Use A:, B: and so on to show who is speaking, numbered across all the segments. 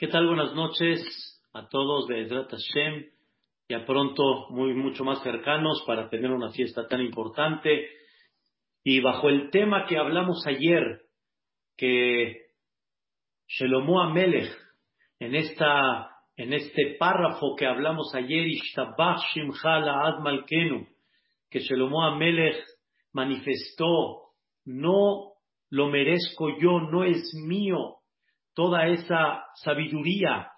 A: ¿Qué tal? Buenas noches a todos de Edrat Hashem. Ya pronto, muy, mucho más cercanos para tener una fiesta tan importante. Y bajo el tema que hablamos ayer, que Shelomo Amelech, en, esta, en este párrafo que hablamos ayer, Ishtabach Shimcha La'ad Malkenu, que Shelomo Amelech manifestó, no lo merezco yo, no es mío, toda esa sabiduría,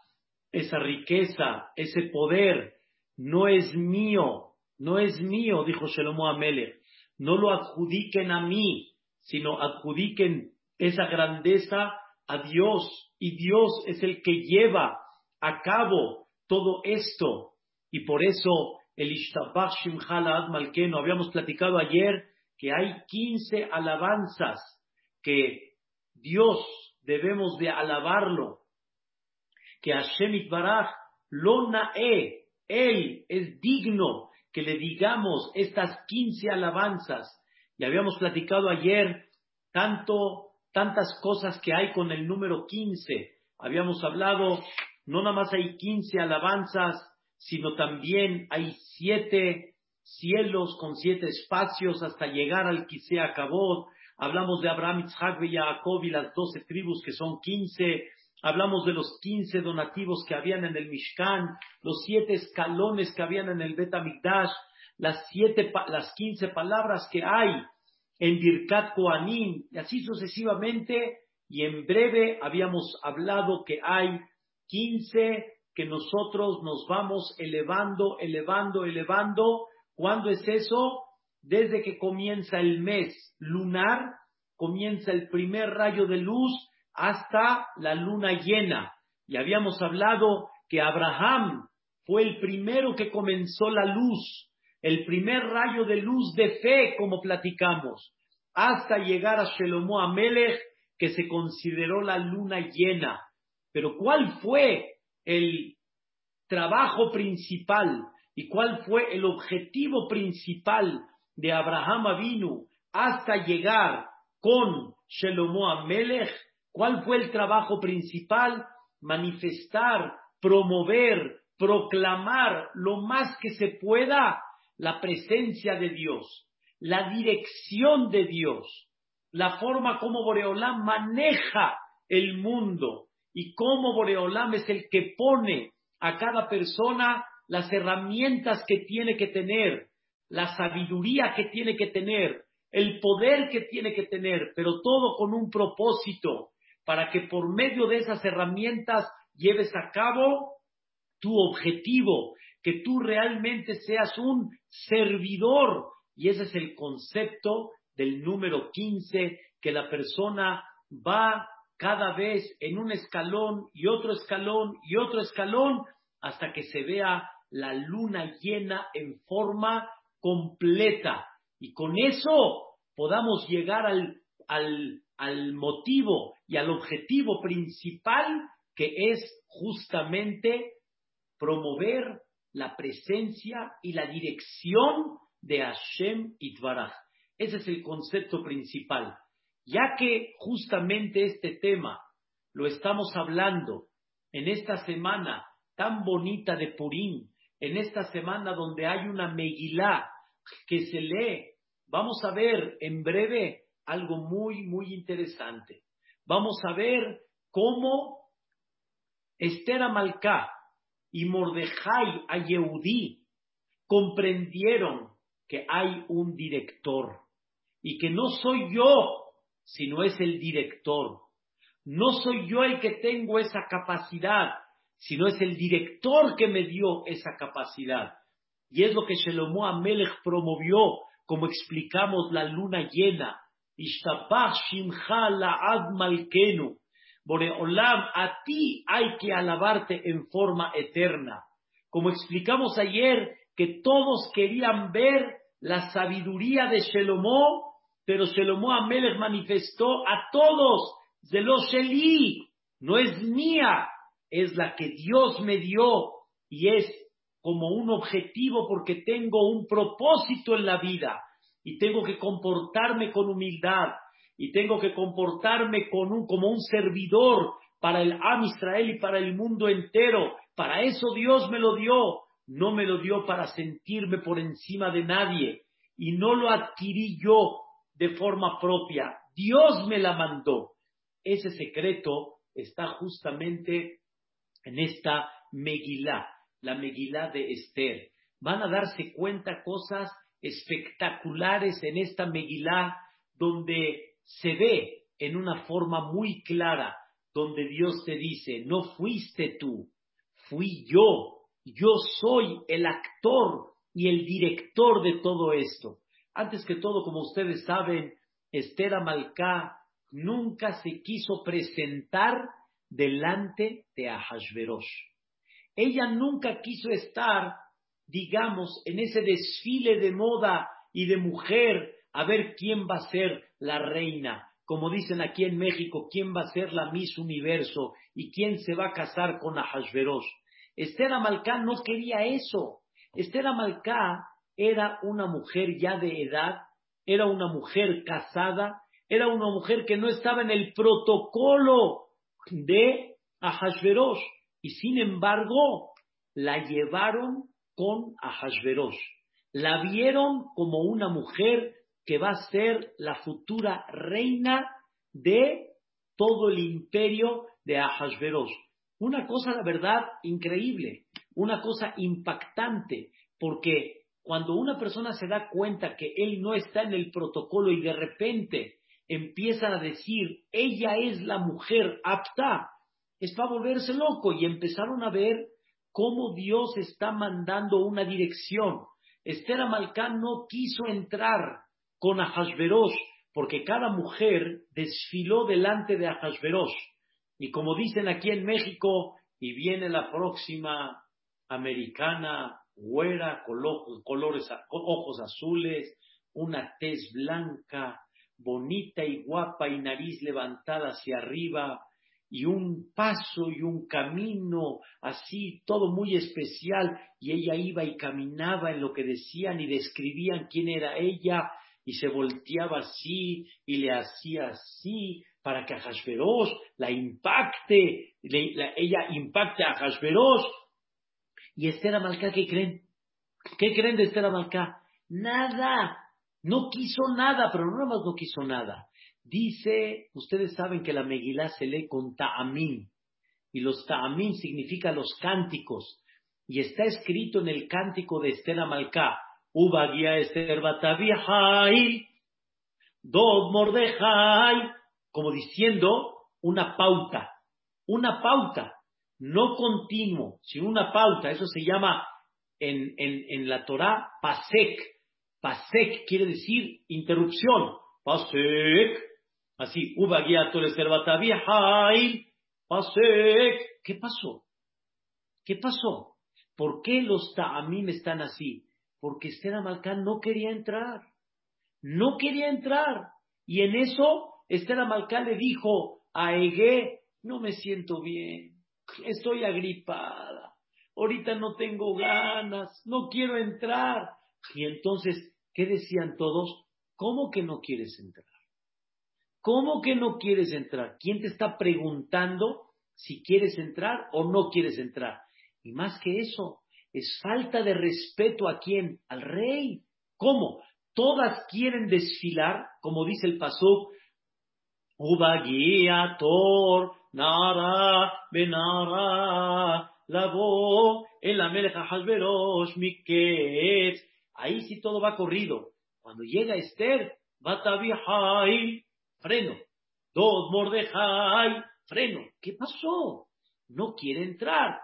A: esa riqueza, ese poder, no es mío, no es mío, dijo Shelomo Amelech. No lo adjudiquen a mí, sino adjudiquen esa grandeza a Dios. Y Dios es el que lleva a cabo todo esto. Y por eso el Ishtabach Shimchala Malkeno, habíamos platicado ayer que hay 15 alabanzas que Dios debemos de alabarlo. Que Hashem Itbaraj lo nae, Él es digno que le digamos estas quince alabanzas. Y habíamos platicado ayer tanto, tantas cosas que hay con el número quince. Habíamos hablado, no nada más hay quince alabanzas, sino también hay siete cielos con siete espacios hasta llegar al Kisea Kabot hablamos de Abraham, Isaac y Jacob y las doce tribus que son quince, hablamos de los quince donativos que habían en el Mishkan, los siete escalones que habían en el Bet las siete, las quince palabras que hay en Birkat Koanim, y así sucesivamente, y en breve habíamos hablado que hay quince que nosotros nos vamos elevando, elevando, elevando. ¿Cuándo es eso? Desde que comienza el mes lunar, comienza el primer rayo de luz hasta la luna llena. Y habíamos hablado que Abraham fue el primero que comenzó la luz, el primer rayo de luz de fe, como platicamos, hasta llegar a Shelomo Amelech, que se consideró la luna llena. Pero ¿cuál fue el trabajo principal y cuál fue el objetivo principal de Abraham Avinu hasta llegar con Shelomo Amelech, ¿cuál fue el trabajo principal? Manifestar, promover, proclamar lo más que se pueda la presencia de Dios, la dirección de Dios, la forma como Boreolam maneja el mundo y cómo Boreolam es el que pone a cada persona las herramientas que tiene que tener la sabiduría que tiene que tener, el poder que tiene que tener, pero todo con un propósito, para que por medio de esas herramientas lleves a cabo tu objetivo, que tú realmente seas un servidor. Y ese es el concepto del número 15, que la persona va cada vez en un escalón y otro escalón y otro escalón hasta que se vea la luna llena en forma completa y con eso podamos llegar al, al, al motivo y al objetivo principal que es justamente promover la presencia y la dirección de Hashem Itbaraj. Ese es el concepto principal. Ya que justamente este tema lo estamos hablando en esta semana tan bonita de Purim, en esta semana donde hay una Megilá que se lee. Vamos a ver en breve algo muy, muy interesante. Vamos a ver cómo Esther Amalcá y Mordejai a comprendieron que hay un director y que no soy yo, sino es el director. No soy yo el que tengo esa capacidad, sino es el director que me dio esa capacidad. Y es lo que Shelomo Amelech promovió, como explicamos la luna llena. Ishtabach Shimcha La'ad Malkenu. Boreolam, a ti hay que alabarte en forma eterna. Como explicamos ayer, que todos querían ver la sabiduría de Shelomo, pero Shelomo Amelech manifestó a todos, de los Sheli, no es mía, es la que Dios me dio y es como un objetivo porque tengo un propósito en la vida y tengo que comportarme con humildad y tengo que comportarme con un, como un servidor para el Am Israel y para el mundo entero. Para eso Dios me lo dio. No me lo dio para sentirme por encima de nadie. Y no lo adquirí yo de forma propia. Dios me la mandó. Ese secreto está justamente en esta Megilá, la Megilá de Esther. Van a darse cuenta cosas espectaculares en esta Megilá donde se ve en una forma muy clara, donde Dios te dice, no fuiste tú, fui yo, yo soy el actor y el director de todo esto. Antes que todo, como ustedes saben, Esther Amalcá nunca se quiso presentar delante de Ahasverosh. Ella nunca quiso estar, digamos, en ese desfile de moda y de mujer a ver quién va a ser la reina. Como dicen aquí en México, quién va a ser la Miss Universo y quién se va a casar con Ahasverosh. Esther Amalcá no quería eso. Esther Amalcá era una mujer ya de edad, era una mujer casada, era una mujer que no estaba en el protocolo de Ahasverosh. Y sin embargo, la llevaron con Ahasverosh. La vieron como una mujer que va a ser la futura reina de todo el imperio de Ahasverosh. Una cosa, la verdad, increíble, una cosa impactante, porque cuando una persona se da cuenta que él no está en el protocolo y de repente empiezan a decir, ella es la mujer apta, es para volverse loco y empezaron a ver cómo Dios está mandando una dirección. Esther Amalcán no quiso entrar con Ahasverosh, porque cada mujer desfiló delante de Ahasverosh. Y como dicen aquí en México, y viene la próxima americana, güera, colores, ojos azules, una tez blanca, bonita y guapa y nariz levantada hacia arriba, y un paso y un camino así, todo muy especial, y ella iba y caminaba en lo que decían y describían quién era ella, y se volteaba así y le hacía así para que a la impacte, ella impacte a Hashverosh. Y Esther Amalcá, ¿qué creen? ¿Qué creen de Esther Amalcá? Nada, no quiso nada, pero no nada más no quiso nada. Dice, ustedes saben que la Megilá se lee con ta'amim, y los ta'amim significan los cánticos, y está escrito en el cántico de Esther Amalcá, Ubagia Esther Batavihai, Dod Mordejai, como diciendo una pauta, una pauta, no continuo, sino una pauta, eso se llama en, en, en la Torah pasek, pasek quiere decir interrupción, pasek, así, Esther Batavihai, pasek, ¿qué pasó? ¿Qué pasó? ¿Por qué los ta'amim están así? porque Esther Amalcán no quería entrar. No quería entrar. Y en eso Esther Amalcán le dijo a Ege, no me siento bien, estoy agripada, ahorita no tengo ganas, no quiero entrar. Y entonces, ¿qué decían todos? ¿Cómo que no quieres entrar? ¿Cómo que no quieres entrar? ¿Quién te está preguntando si quieres entrar o no quieres entrar? Y más que eso, es falta de respeto a quién? Al rey. ¿Cómo? Todas quieren desfilar, como dice el pasuk, Ubagia Tor, Nara, Benara, Lavo, El Ameleja Hasberosh, Miket. Ahí sí todo va corrido. Cuando llega Esther, Batabihai, freno. Dos Mordejai, freno. ¿Qué pasó? No quiere entrar.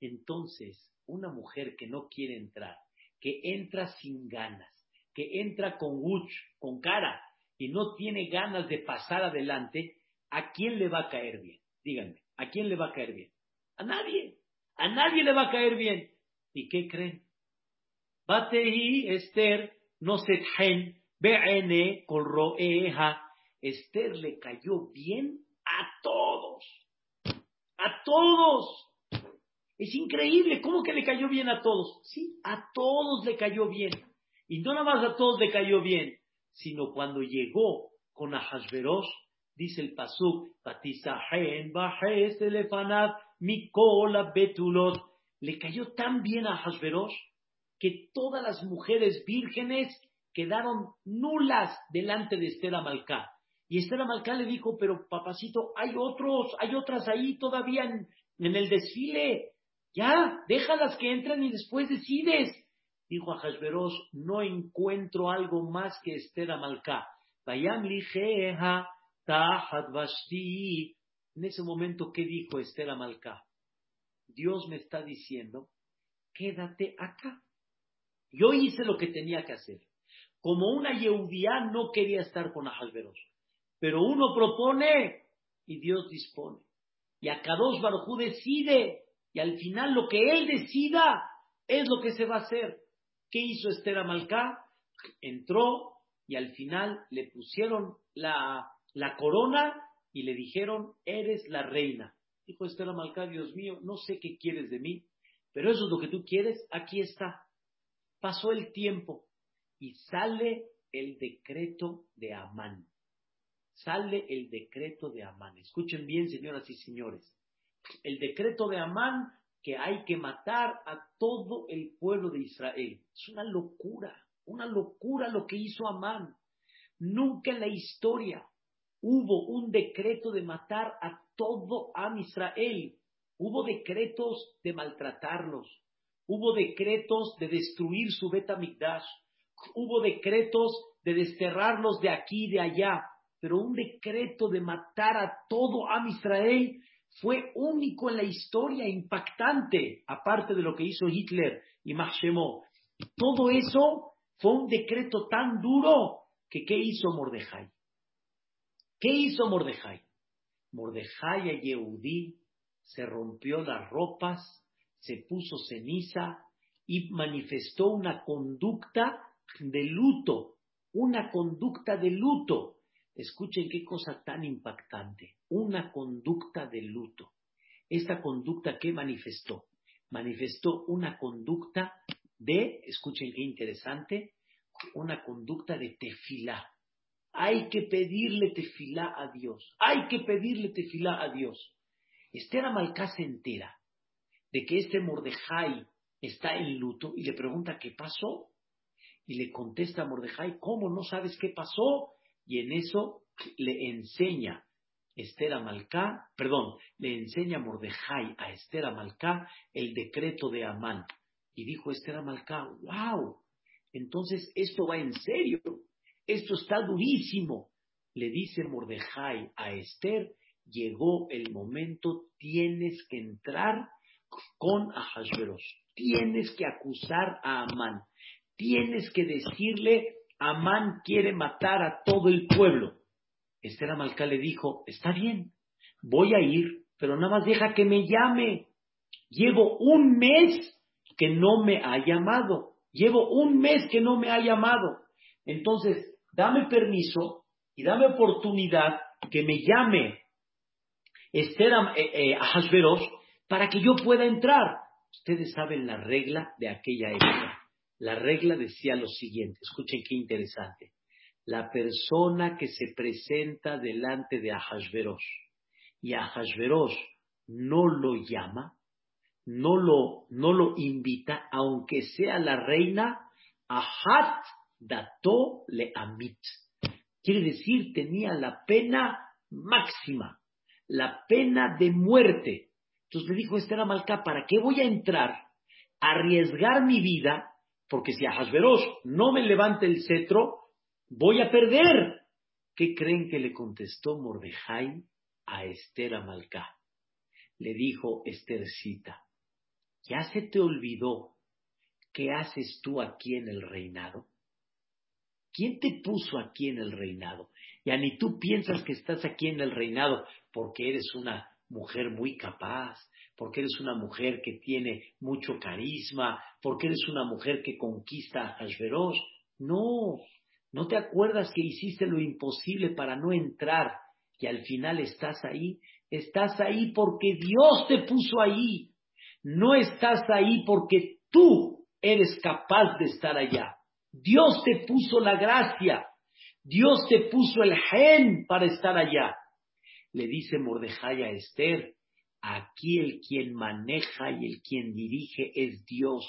A: Entonces, una mujer que no quiere entrar, que entra sin ganas, que entra con guch, con cara, y no tiene ganas de pasar adelante, ¿a quién le va a caer bien? Díganme, ¿a quién le va a caer bien? A nadie, a nadie le va a caer bien. ¿Y qué creen? Batehi Esther no se BN con roeja. Esther le cayó bien a todos, a todos. Es increíble, ¿cómo que le cayó bien a todos? Sí, a todos le cayó bien. Y no nada más a todos le cayó bien, sino cuando llegó con Ahasverosh, Dice el pasuk, Mikola Betulot. Le cayó tan bien a Hashverosh que todas las mujeres vírgenes quedaron nulas delante de Esther Amalcá. Y Esther Amalcá le dijo, pero papacito, hay otros, hay otras ahí todavía en, el desfile. Ya, déjalas que entren y después decides. Dijo a Hashverosh, no encuentro algo más que Esther Amalcá. Vayam lijeha En ese momento, ¿qué dijo Esther Amalcá? Dios me está diciendo, quédate acá. Yo hice lo que tenía que hacer. Como una Yehudía no quería estar con Ahalveros. Pero uno propone y Dios dispone. Y a Kadosh Barujú decide. Y al final lo que él decida es lo que se va a hacer. ¿Qué hizo Esther Amalcá? Entró y al final le pusieron la, la corona y le dijeron, eres la reina. Dijo Esther Amalcá, Dios mío, no sé qué quieres de mí, pero eso es lo que tú quieres, aquí está. Pasó el tiempo y sale el decreto de Amán. Sale el decreto de Amán. Escuchen bien, señoras y señores. El decreto de Amán que hay que matar a todo el pueblo de Israel. Es una locura, una locura lo que hizo Amán. Nunca en la historia hubo un decreto de matar a todo Am Israel. Hubo decretos de maltratarlos, Hubo decretos de destruir su Betamigdash. Hubo decretos de desterrarlos de aquí y de allá. Pero un decreto de matar a todo Am Israel fue único en la historia, impactante, aparte de lo que hizo Hitler y Machemó. Todo eso fue un decreto tan duro que ¿qué hizo Mordejai? ¿Qué hizo Mordejai? Mordejai a Yehudí se rompió las ropas se puso ceniza y manifestó una conducta de luto, una conducta de luto. Escuchen qué cosa tan impactante, una conducta de luto. Esta conducta que manifestó, manifestó una conducta de, escuchen qué interesante, una conducta de tefilá. Hay que pedirle tefilá a Dios, hay que pedirle tefilá a Dios. Esther Amalcá se entera de que este Mordejai está en luto y le pregunta qué pasó. Y le contesta a Mordejai, ¿cómo no sabes qué pasó? Y en eso le enseña Esther Amalcá, perdón, le enseña Mordejai a Esther Amalcá el decreto de Amán. Y dijo Esther Amalcá, wow, entonces esto va en serio, esto está durísimo. Le dice Mordejai a Esther, llegó el momento, tienes que entrar con Ahasveros. Tienes que acusar a Amán. Tienes que decirle, Amán quiere matar a todo el pueblo. Esther Amalcá le dijo, está bien, voy a ir, pero nada más deja que me llame. Llevo un mes que no me ha llamado. Llevo un mes que no me ha llamado. Entonces, dame permiso y dame oportunidad que me llame Esther eh, eh, a para que yo pueda entrar. Ustedes saben la regla de aquella época. La regla decía lo siguiente, escuchen qué interesante. La persona que se presenta delante de Ahasveros y Ahasveros no lo llama, no lo, no lo invita, aunque sea la reina, Ahat dato le amit. Quiere decir, tenía la pena máxima, la pena de muerte. Entonces le dijo Esther Amalcá, ¿para qué voy a entrar, a arriesgar mi vida? Porque si a Hasberos no me levante el cetro, voy a perder. ¿Qué creen que le contestó Mordejai a Esther Amalcá? Le dijo Esthercita, ¿ya se te olvidó qué haces tú aquí en el reinado? ¿Quién te puso aquí en el reinado? Ya ni tú piensas que estás aquí en el reinado porque eres una mujer muy capaz, porque eres una mujer que tiene mucho carisma, porque eres una mujer que conquista a Hashverosh. No, no te acuerdas que hiciste lo imposible para no entrar y al final estás ahí. Estás ahí porque Dios te puso ahí. No estás ahí porque tú eres capaz de estar allá. Dios te puso la gracia. Dios te puso el gen para estar allá. Le dice Mordejai a Esther, aquí el quien maneja y el quien dirige es Dios,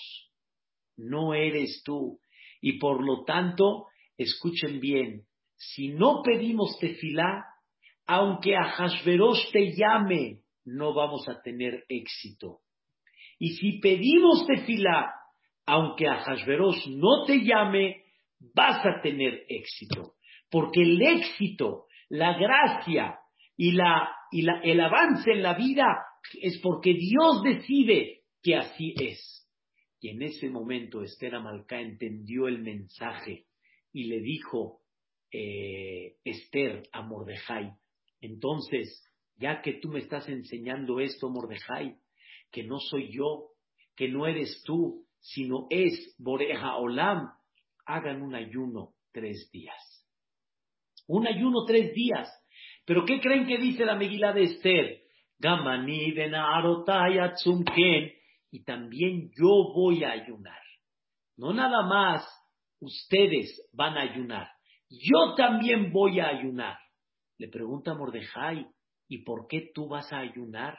A: no eres tú. Y por lo tanto, escuchen bien, si no pedimos tefilá, aunque a Hashverosh te llame, no vamos a tener éxito. Y si pedimos tefilá, aunque a Hashverosh no te llame, vas a tener éxito. Porque el éxito, la gracia y, la, y el avance en la vida es porque Dios decide que así es. Y en ese momento Esther Amalcá entendió el mensaje y le dijo eh, Esther a Mordejai, entonces, ya que tú me estás enseñando esto, Mordejai, que no soy yo, que no eres tú, sino es Boreja Olam, hagan un ayuno tres días. Un ayuno tres días. Pero ¿qué creen que dice la Megilá de Esther? Gamani y también yo voy a ayunar. No nada más ustedes van a ayunar, yo también voy a ayunar. Le pregunta Mordejai, ¿y por qué tú vas a ayunar?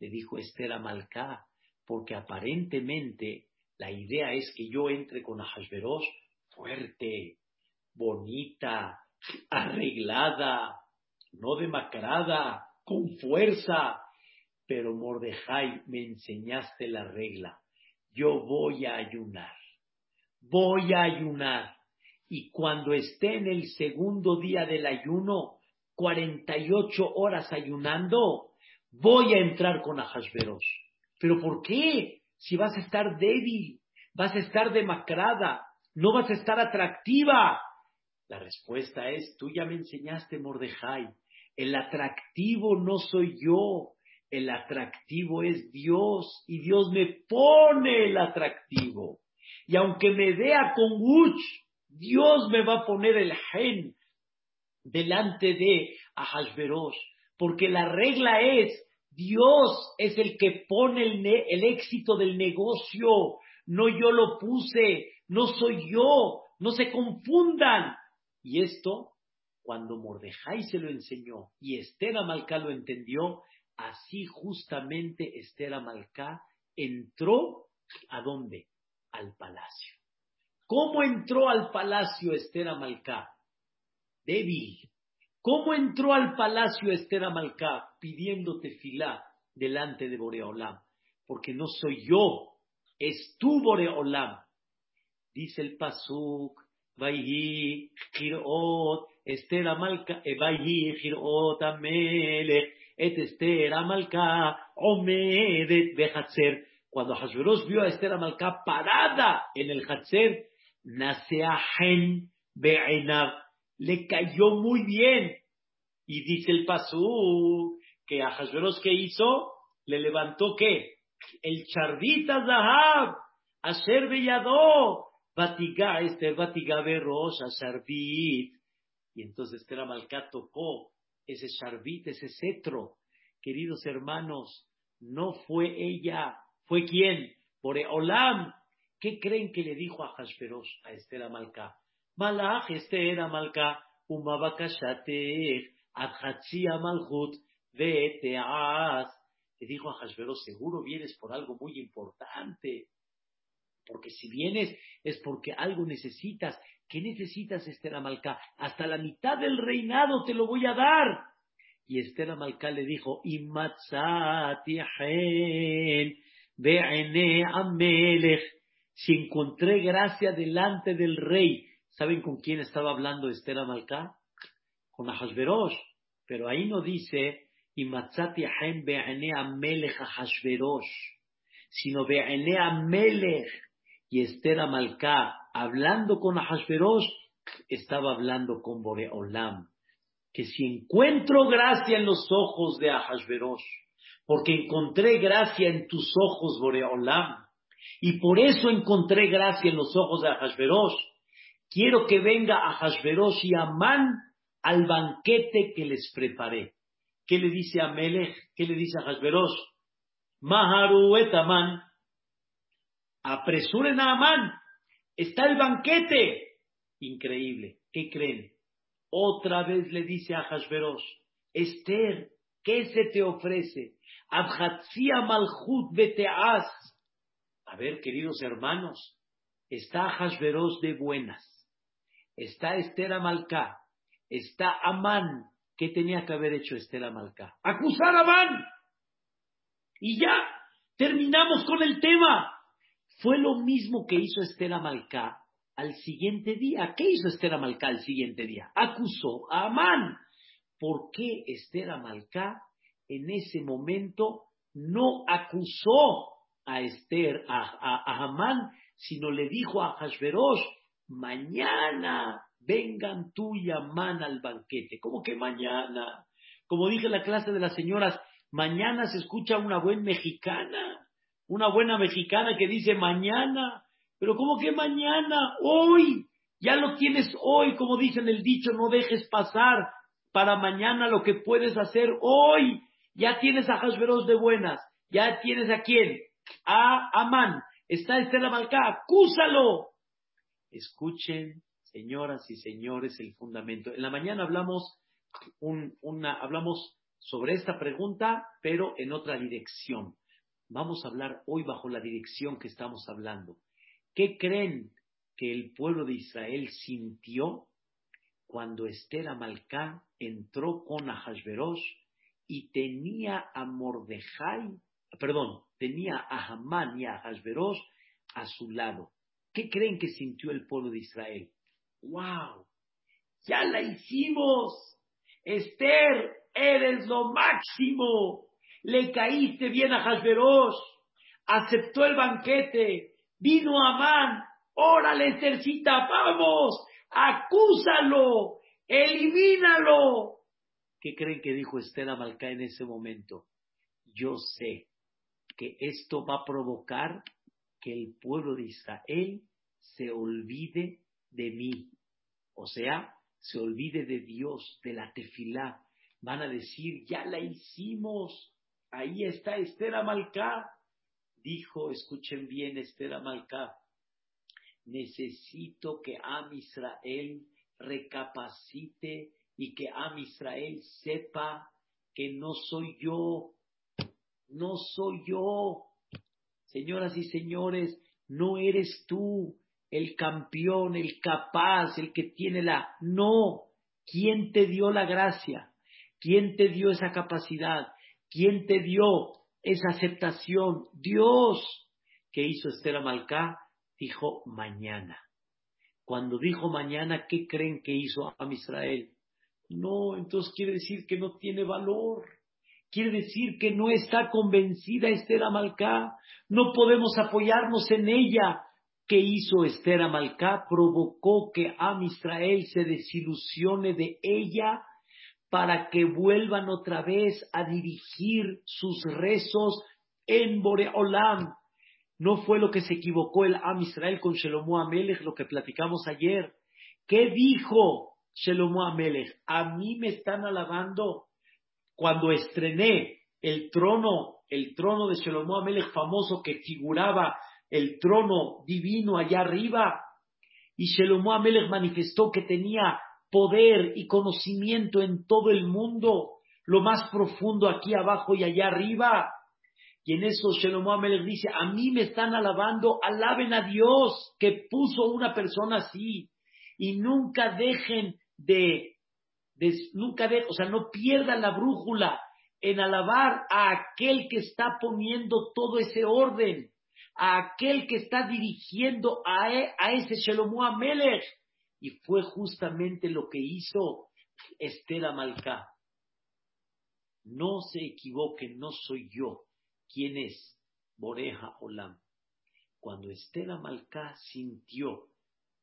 A: Le dijo Esther a Malcá, porque aparentemente la idea es que yo entre con Ahasveros fuerte, bonita, arreglada, no demacrada, con fuerza. Pero Mordejai, me enseñaste la regla. Yo voy a ayunar. Voy a ayunar. Y cuando esté en el segundo día del ayuno, 48 horas ayunando, voy a entrar con Ahasveros. ¿Pero por qué? Si vas a estar débil, vas a estar demacrada, no vas a estar atractiva. La respuesta es, tú ya me enseñaste, Mordejai, el atractivo no soy yo, el atractivo es Dios y Dios me pone el atractivo. Y aunque me vea con Uch, Dios me va a poner el gen delante de Ahasveros, porque la regla es, Dios es el que pone el éxito del negocio, no yo lo puse, no soy yo, no se confundan. Y esto, cuando Mordejai se lo enseñó y Esther Amalcá lo entendió, así justamente Esther Amalcá entró a dónde? Al palacio. ¿Cómo entró al palacio Esther Amalcá? débil. ¿Cómo entró al palacio Esther Amalcá pidiéndote filá delante de Boreolam? Porque no soy yo, es tú Boreolam. Dice el Pasuk, Vayhi Girot, Esther Amalcá, eh, Vayhi Girot Amelech, et Esther Amalcá, Omedet Behatzer. Cuando Hashverosh vio a Esther Amalcá parada en el Hatzer, Naseahen Be'enav le cayó muy bien. Y dice el Pasú que a Hashverosh que hizo, le levantó qué? El charbita zahab, ser bellado, batiga, este batiga berrosh, a Y entonces Esther Malká tocó ese charbit, ese cetro. Queridos hermanos, no fue ella, fue quién? Por Olam. ¿Qué creen que le dijo a Hashverosh, a Esther Amalcá? Malach Esther Amalka, Umabakashatech, Adhatzia Malchut, Veteaz. Le dijo a Hashverosh, seguro vienes por algo muy importante. Porque si vienes es porque algo necesitas. ¿Qué necesitas, Esther Amalcá? Hasta la mitad del reinado te lo voy a dar. Y Esther Amalcá le dijo, Amelech. Si encontré gracia delante del rey, ¿Saben con quién estaba hablando Esther Amalcá? Con Ahasverosh. Pero ahí no dice, sino Be'enea Melech. Y Esther Amalcá, hablando con Ahasverosh, estaba hablando con Boreolam. Que si encuentro gracia en los ojos de Ahasverosh, porque encontré gracia en tus ojos, Boreolam, y por eso encontré gracia en los ojos de Ahasverosh, quiero que venga a Hashverosh y Amán al banquete que les preparé. ¿Qué le dice a Melech? ¿Qué le dice a Hashverosh? Maharu et Amán. Apresuren a Amán. Está el banquete. Increíble. ¿Qué creen? Otra vez le dice a Hashverosh, Esther, ¿Qué se te ofrece? Abhatzia malchut beteaz. A ver, queridos hermanos, está Hashverosh de buenas, está Esther Amalcá, está Amán. ¿Qué tenía que haber hecho Esther Amalcá? Acusar a Amán. Y ya, terminamos con el tema. Fue lo mismo que hizo Esther Amalcá al siguiente día. ¿Qué hizo Esther Amalcá al siguiente día? Acusó a Amán. ¿Por qué Esther Amalcá en ese momento no acusó a Esther, a, Amán, sino le dijo a Hashverosh, mañana vengan tú y Amán al banquete. ¿Cómo que mañana? Como dije en la clase de las señoras, mañana se escucha una buena mexicana, una buena mexicana que dice mañana, pero ¿cómo que mañana? Hoy, ya lo tienes hoy, como dicen el dicho, no dejes pasar para mañana lo que puedes hacer hoy. Ya tienes a Hashverosh de buenas, ya tienes a quién, a Amán, está Estela Malcá, acúsalo. Escuchen, señoras y señores, el fundamento. En la mañana hablamos, una, hablamos sobre esta pregunta, pero en otra dirección. Vamos a hablar hoy bajo la dirección que estamos hablando. ¿Qué creen que el pueblo de Israel sintió cuando Esther Amalcá entró con Ahasverosh y tenía a Mordejai, perdón, tenía a Hamán y a Ahasverosh a su lado? ¿Qué creen que sintió el pueblo de Israel? ¡Wow! ¡Ya la hicimos! Esther, eres lo máximo. Le caíste bien a Hasberosh. Aceptó el banquete. Vino Amán. Órale, Esthercita, vamos. Acúsalo. Elimínalo. ¿Qué creen que dijo Esther Amalcá en ese momento? Yo sé que esto va a provocar que el pueblo de Israel se olvide de mí. O sea, se olvide de Dios, de la tefilá. Van a decir, ya la hicimos. Ahí está Esther Amalcá. Dijo, escuchen bien, Esther Amalcá. Necesito que Am Israel recapacite y que Am Israel sepa que no soy yo, no soy yo. Señoras y señores, no eres tú, el campeón, el capaz, el que tiene la... No, ¿quién te dio la gracia? ¿Quién te dio esa capacidad? ¿Quién te dio esa aceptación? Dios. ¿Qué hizo Esther Amalcá? Dijo mañana. Cuando dijo mañana, ¿qué creen que hizo a Israel? No, entonces quiere decir que no tiene valor. Quiere decir que no está convencida Esther Amalcá. No podemos apoyarnos en ella ¿Qué hizo Esther Amalcá? Provocó que Am Israel se desilusione de ella para que vuelvan otra vez a dirigir sus rezos en Boreolam. No fue lo que se equivocó el Am Israel con Shelomo Amelech, lo que platicamos ayer. ¿Qué dijo Shelomo Amelech? A mí me están alabando cuando estrené el trono, el trono de Shelomo Amelech famoso que figuraba el trono divino allá arriba. Y Shelomo Amelech manifestó que tenía poder y conocimiento en todo el mundo, lo más profundo aquí abajo y allá arriba. Y en eso Shelomo Amelech dice, a mí me están alabando, alaben a Dios que puso una persona así. Y nunca dejen de, nunca de, o sea, no pierdan la brújula en alabar a aquel que está poniendo todo ese orden a aquel que está dirigiendo a, e, a ese Shelomo Amelech. Y fue justamente lo que hizo Esther Amalcá. No se equivoquen, no soy yo. ¿Quién es? Boreja Olam. Cuando Esther Amalcá sintió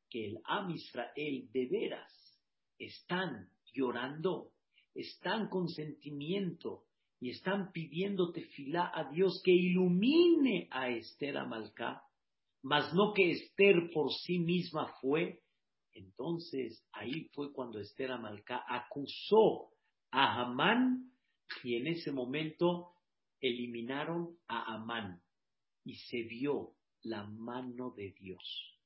A: que el Am Israel de veras están llorando, están con sentimiento, y están pidiendo tefilá a Dios que ilumine a Esther Amalcá, mas no que Esther por sí misma fue, entonces ahí fue cuando Esther Amalcá acusó a Amán y en ese momento eliminaron a Amán y se vio la mano de Dios.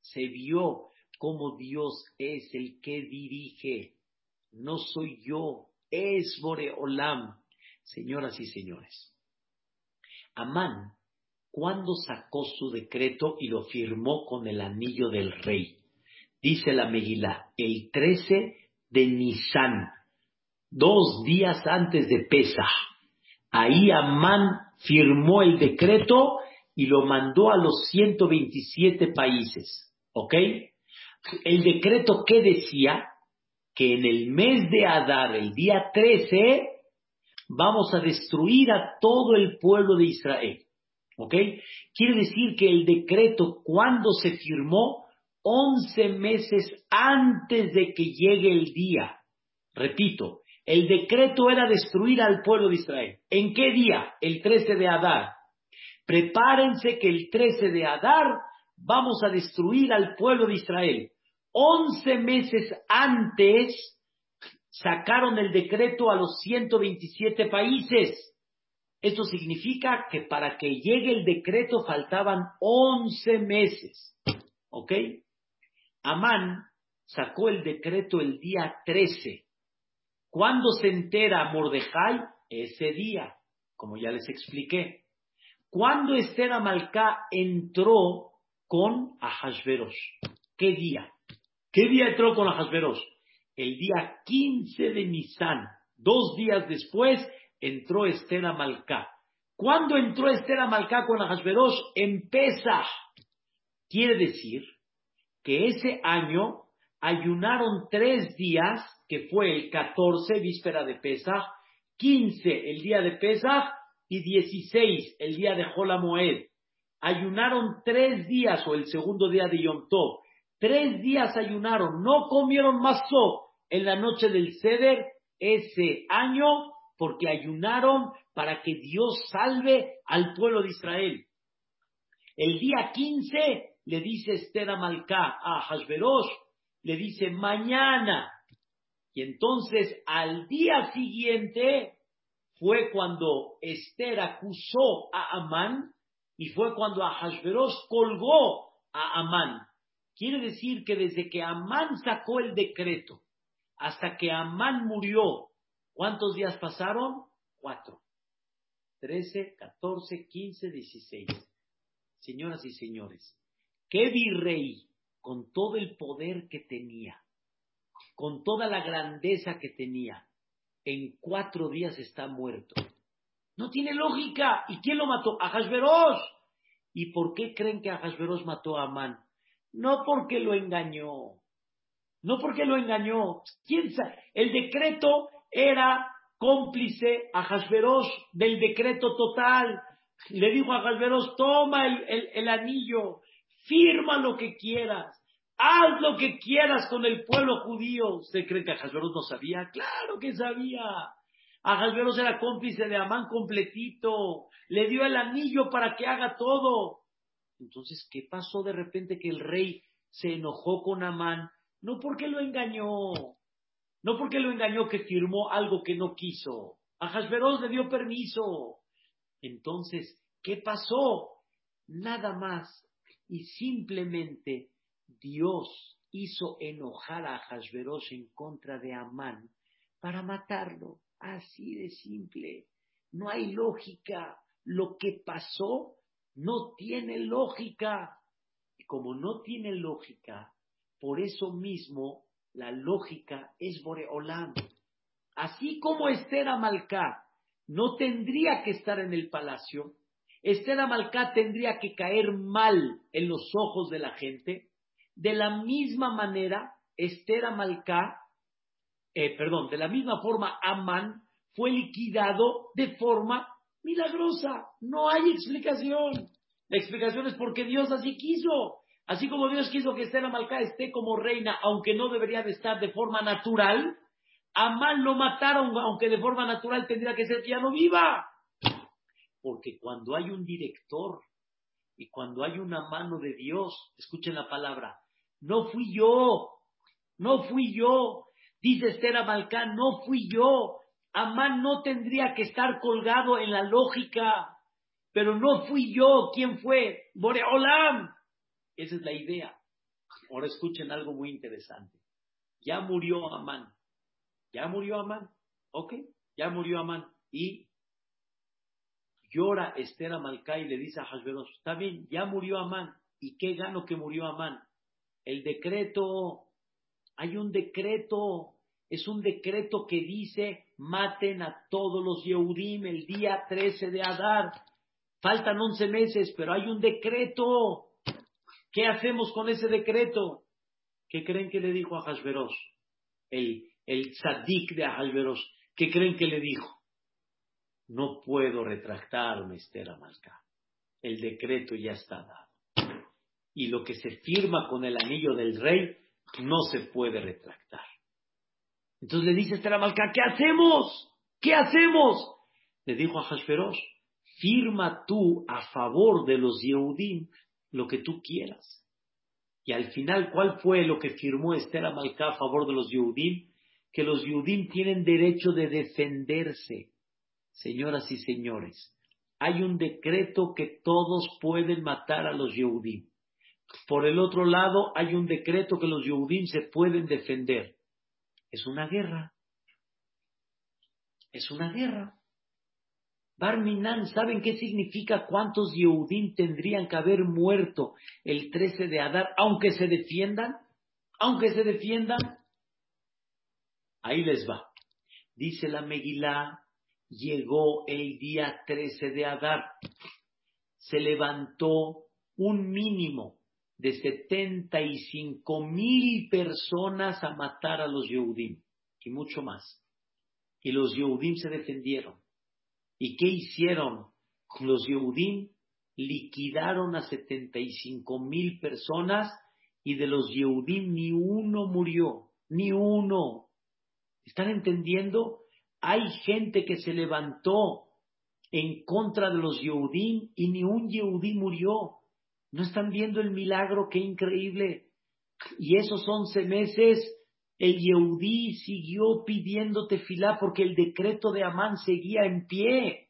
A: Se vio como Dios es el que dirige. No soy yo, es Boreolam Señoras y señores, Amán, cuando sacó su decreto y lo firmó con el anillo del rey? Dice la Megilá, el 13 de Nisan, dos días antes de Pesach. Ahí Amán firmó el decreto y lo mandó a los 127 países. ¿Ok? El decreto que decía que en el mes de Adar, el día 13, vamos a destruir a todo el pueblo de Israel. ¿Ok? Quiere decir que el decreto, cuando se firmó, 11 meses antes de que llegue el día. Repito, el decreto era destruir al pueblo de Israel. ¿En qué día? El 13 de Adar. Prepárense que el 13 de Adar vamos a destruir al pueblo de Israel. 11 meses antes sacaron el decreto a los 127 países. Esto significa que para que llegue el decreto faltaban 11 meses. ¿Ok? Amán sacó el decreto el día 13. ¿Cuándo se entera Mordejai? Ese día, como ya les expliqué. ¿Cuándo Esther Amalcá entró con Ahasveros? ¿Qué día? ¿Qué día entró con Ahasveros? El día 15 de Nisan. Dos días después entró Esther Amalcá. ¿Cuándo entró Esther Amalcá con Ahasveros? En Pesach. Quiere decir que ese año ayunaron tres días, que fue el 14, víspera de Pesach, 15, el día de Pesach, y 16, el día de Jolamoed. Ayunaron tres días, o el segundo día de Yom Tov. Tres días ayunaron, no comieron mazo en la noche del Seder ese año, porque ayunaron para que Dios salve al pueblo de Israel. El día 15 le dice Esther a a Hashverosh, le dice mañana. Y entonces al día siguiente fue cuando Esther acusó a Amán y fue cuando a Hashverosh colgó a Amán. Quiere decir que desde que Amán sacó el decreto hasta que Amán murió, ¿cuántos días pasaron? Cuatro. Trece, catorce, quince, dieciséis. Señoras y señores, ¿qué virrey con todo el poder que tenía, con toda la grandeza que tenía, en cuatro días está muerto. No tiene lógica. ¿Y quién lo mató? A Hashverosh. ¿Y por qué creen que Hashverosh mató a Amán? No porque lo engañó. No porque lo engañó. ¿Quién sabe? El decreto era cómplice a Hashverosh del decreto total. Le dijo a Hashverosh, toma el anillo, firma lo que quieras, haz lo que quieras con el pueblo judío. ¿Usted cree que Ahasveros no sabía? Claro que sabía. Ahasveros era cómplice de Amán completito, le dio el anillo para que haga todo. Entonces, ¿qué pasó de repente que el rey se enojó con Amán? No porque lo engañó, no porque lo engañó que firmó algo que no quiso. A le dio permiso. Entonces, ¿qué pasó? Nada más y simplemente Dios hizo enojar a Hashverosh en contra de Amán para matarlo. Así de simple. No hay lógica. Lo que pasó no tiene lógica. Y como no tiene lógica, por eso mismo la lógica es Boreolam. Así como Esther Amalcá no tendría que estar en el palacio, Esther Amalcá tendría que caer mal en los ojos de la gente. De la misma manera, Esther Amalcá, eh, perdón, de la misma forma, Amán fue liquidado de forma milagrosa. No hay explicación. La explicación es porque Dios así quiso. Así como Dios quiso que Esther Amalcá esté como reina, aunque no debería de estar de forma natural, Amán lo mataron, aunque de forma natural tendría que ser que ya no viva. Porque cuando hay un director y cuando hay una mano de Dios, escuchen la palabra, no fui yo, no fui yo, dice Esther Amalcán, no fui yo. Amán no tendría que estar colgado en la lógica, pero no fui yo. ¿Quién fue? Boreolam. Esa es la idea. Ahora escuchen algo muy interesante. Ya murió Amán. Ya murió Amán. Ok, ya murió Amán. ¿Y llora Esther Amalcá y le dice a Hashverosh, está bien, ya murió Amán. ¿Y qué gano que murió Amán? El decreto, hay un decreto, es un decreto que dice, maten a todos los Yehudim el día 13 de Adar. Faltan 11 meses, pero hay un decreto. ¿Qué hacemos con ese decreto? ¿Qué creen que le dijo a Hashverosh? El, el tzadik de Hashverosh. ¿Qué creen que le dijo? No puedo retractarme, Esther Amalcá. El decreto ya está dado. Y lo que se firma con el anillo del rey no se puede retractar. Entonces le dice Esther Amalcá, ¿qué hacemos? ¿Qué hacemos? Le dijo a Hashverosh, firma tú a favor de los Yehudim lo que tú quieras. Y al final, ¿cuál fue lo que firmó Esther Amalcá a favor de los Yehudim? Que los Yehudim tienen derecho de defenderse. Señoras y señores, hay un decreto que todos pueden matar a los Yehudim. Por el otro lado, hay un decreto que los Yehudim se pueden defender. Es una guerra. Es una guerra. Barminan, ¿saben qué significa cuántos Yehudim tendrían que haber muerto el 13 de Adar, aunque se defiendan? Aunque se defiendan. Ahí les va. Dice la Megilá, llegó el día 13 de Adar. Se levantó un mínimo de 75 mil personas a matar a los Yehudim y mucho más. Y los Yehudim se defendieron. ¿Y qué hicieron los Yehudim? Liquidaron a 75 mil personas y de los Yehudim ni uno murió, ni uno. ¿Están entendiendo? Hay gente que se levantó en contra de los Yehudim y ni un Yehudí murió. ¿No están viendo el milagro? ¡Qué increíble! Y esos once meses el Yehudí siguió pidiendo tefilá porque el decreto de Amán seguía en pie.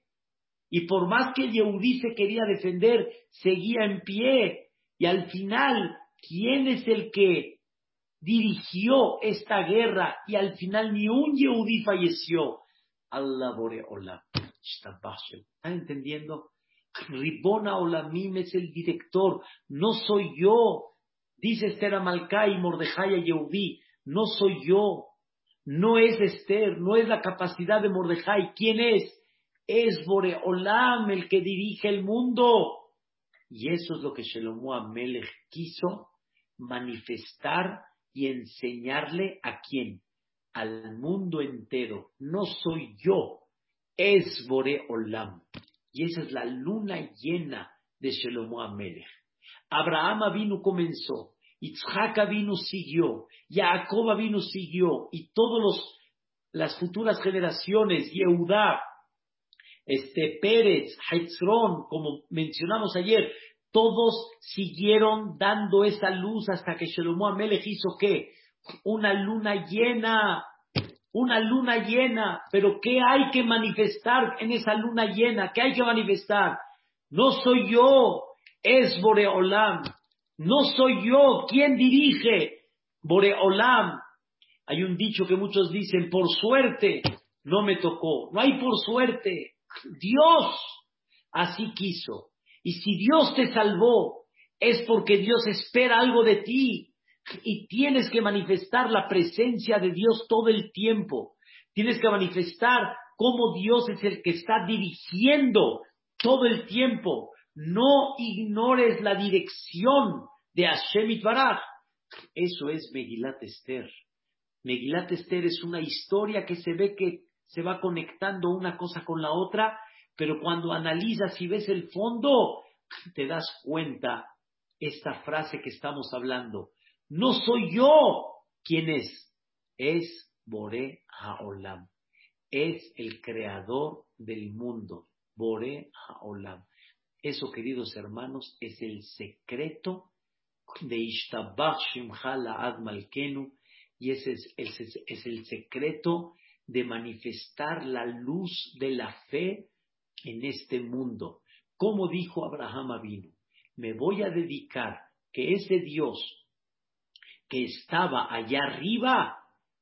A: Y por más que el Yehudí se quería defender, seguía en pie. Y al final, ¿quién es el que dirigió esta guerra? Y al final ni un Yehudí falleció. Allah Boreolam. ¿Están entendiendo? Ribona Olamim es el director, no soy yo. Dice Esther Amalcá y Mordejai Yehudí, no soy yo. No es Esther, no es la capacidad de Mordejai. ¿Quién es? Es Boreolam el que dirige el mundo. Y eso es lo que Shelomo Amelech quiso manifestar y enseñarle a quién? Al mundo entero. No soy yo, es Bore Olam. Y esa es la luna llena de Shelomo Amelech. Abraham vino comenzó, Yitzhak vino siguió, Jacob vino siguió, y todas las futuras generaciones, Yehudá, este Pérez, Haitzron, como mencionamos ayer, todos siguieron dando esa luz hasta que Shelomo Amelech hizo qué? Una luna llena, una luna llena, pero ¿qué hay que manifestar en esa luna llena? ¿Qué hay que manifestar? No soy yo, es Boreolam. No soy yo quien dirige Boreolam. Hay un dicho que muchos dicen, por suerte no me tocó. No hay por suerte. Dios así quiso. Y si Dios te salvó, es porque Dios espera algo de ti y tienes que manifestar la presencia de Dios todo el tiempo. Tienes que manifestar cómo Dios es el que está dirigiendo todo el tiempo. No ignores la dirección de Hashem Baraj. Eso es Megilat Esther. Megilat Esther es una historia que se ve que se va conectando una cosa con la otra, pero cuando analizas y ves el fondo, te das cuenta esta frase que estamos hablando. No soy yo quien es. Es Bore Haolam. Es el creador del mundo. Bore Haolam. Eso, queridos hermanos, es el secreto de Ishtabach Shimhala Ad Malkenu y ese es, es el secreto de manifestar la luz de la fe en este mundo. Como dijo Abraham Avinu, me voy a dedicar que ese Dios que estaba allá arriba,